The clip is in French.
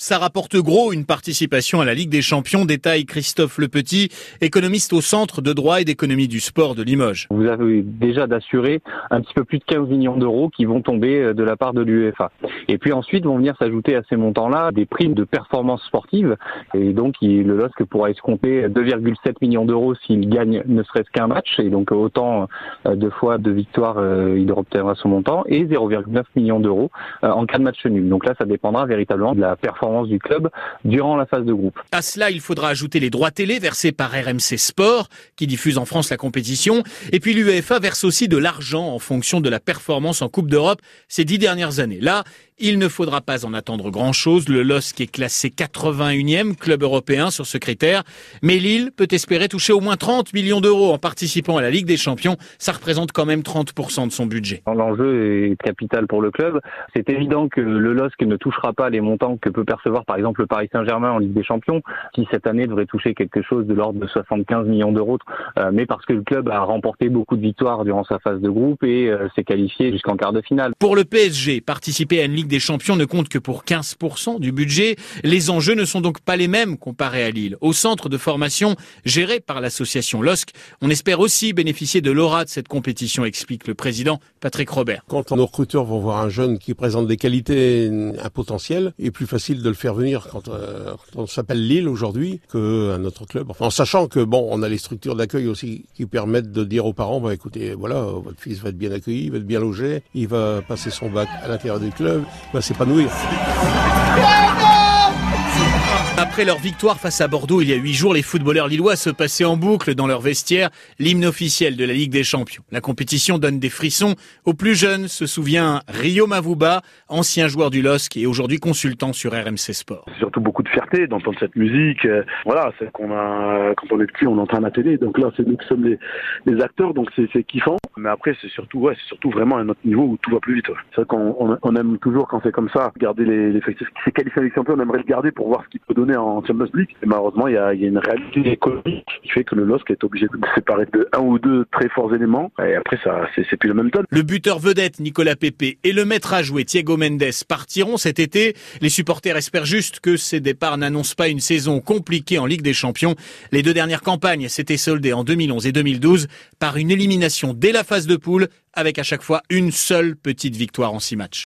Ça rapporte gros une participation à la Ligue des Champions, détaille Christophe Lepetit, économiste au Centre de droit et d'économie du sport de Limoges. Vous avez déjà d'assurer un petit peu plus de 15 millions d'euros qui vont tomber euh, de la part de l'UEFA. Et puis ensuite vont venir s'ajouter à ces montants-là des primes de performance sportive. Et donc le LOSC pourra escompter 2,7 millions d'euros s'il gagne ne serait-ce qu'un match. Et donc autant euh, de fois de victoire euh, il obtiendra son montant. Et 0,9 millions d'euros en cas de match nul. Donc là ça dépendra véritablement de la performance du club durant la phase de groupe. À cela, il faudra ajouter les droits télé versés par RMC Sport, qui diffuse en France la compétition. Et puis l'UEFA verse aussi de l'argent en fonction de la performance en Coupe d'Europe ces dix dernières années. Là, il ne faudra pas en attendre grand-chose. Le LOSC est classé 81e club européen sur ce critère. Mais Lille peut espérer toucher au moins 30 millions d'euros en participant à la Ligue des Champions. Ça représente quand même 30% de son budget. L'enjeu est capital pour le club. C'est évident que le LOSC ne touchera pas les montants que peut percevoir par exemple le Paris Saint-Germain en Ligue des Champions, qui cette année devrait toucher quelque chose de l'ordre de 75 millions d'euros. Euh, mais parce que le club a remporté beaucoup de victoires durant sa phase de groupe et euh, s'est qualifié jusqu'en quart de finale. Pour le PSG, participer à une Ligue des Champions ne compte que pour 15% du budget. Les enjeux ne sont donc pas les mêmes comparés à Lille. Au centre de formation géré par l'association LOSC, on espère aussi bénéficier de l'aura de cette compétition, explique le président Patrick Robert. Quand nos recruteurs vont voir un jeune qui présente des qualités, un potentiel, il est plus facile de le faire venir quand, euh, on s'appelle Lille aujourd'hui qu'un autre club. en sachant que bon, on a les structures d'accueil aussi qui permettent de dire aux parents, bah écoutez, voilà, votre fils va être bien accueilli, il va être bien logé, il va passer son bac à l'intérieur du club, va s'épanouir. Après leur victoire face à Bordeaux il y a huit jours, les footballeurs lillois se passaient en boucle dans leur vestiaire l'hymne officiel de la Ligue des Champions. La compétition donne des frissons aux plus jeunes, se souvient Rio Mavuba, ancien joueur du LOSC et aujourd'hui consultant sur RMC Sport. C'est surtout beaucoup de fierté d'entendre cette musique. Euh, voilà, c'est qu'on a, quand on est petit, on entend à la télé. Donc là, c'est nous qui sommes les, acteurs, donc c'est kiffant. Mais après, c'est surtout, ouais, c'est surtout vraiment un autre niveau où tout va plus vite. C'est vrai qu'on on, aime toujours quand c'est comme ça, garder les, les ces qualifiés avec on aimerait le garder pour voir ce qu'il peut donner en Champions League. Malheureusement, il y a, une réalité économique qui fait que le LOSC est obligé de séparer de un ou deux très forts éléments. Et après, ça, c'est plus le même. Le buteur vedette Nicolas Pepe et le maître à jouer Thiago Mendes partiront cet été. Les supporters espèrent juste que ces départs n'annoncent pas une saison compliquée en Ligue des Champions. Les deux dernières campagnes s'étaient soldées en 2011 et 2012 par une élimination dès la phase de poule avec à chaque fois une seule petite victoire en six matchs.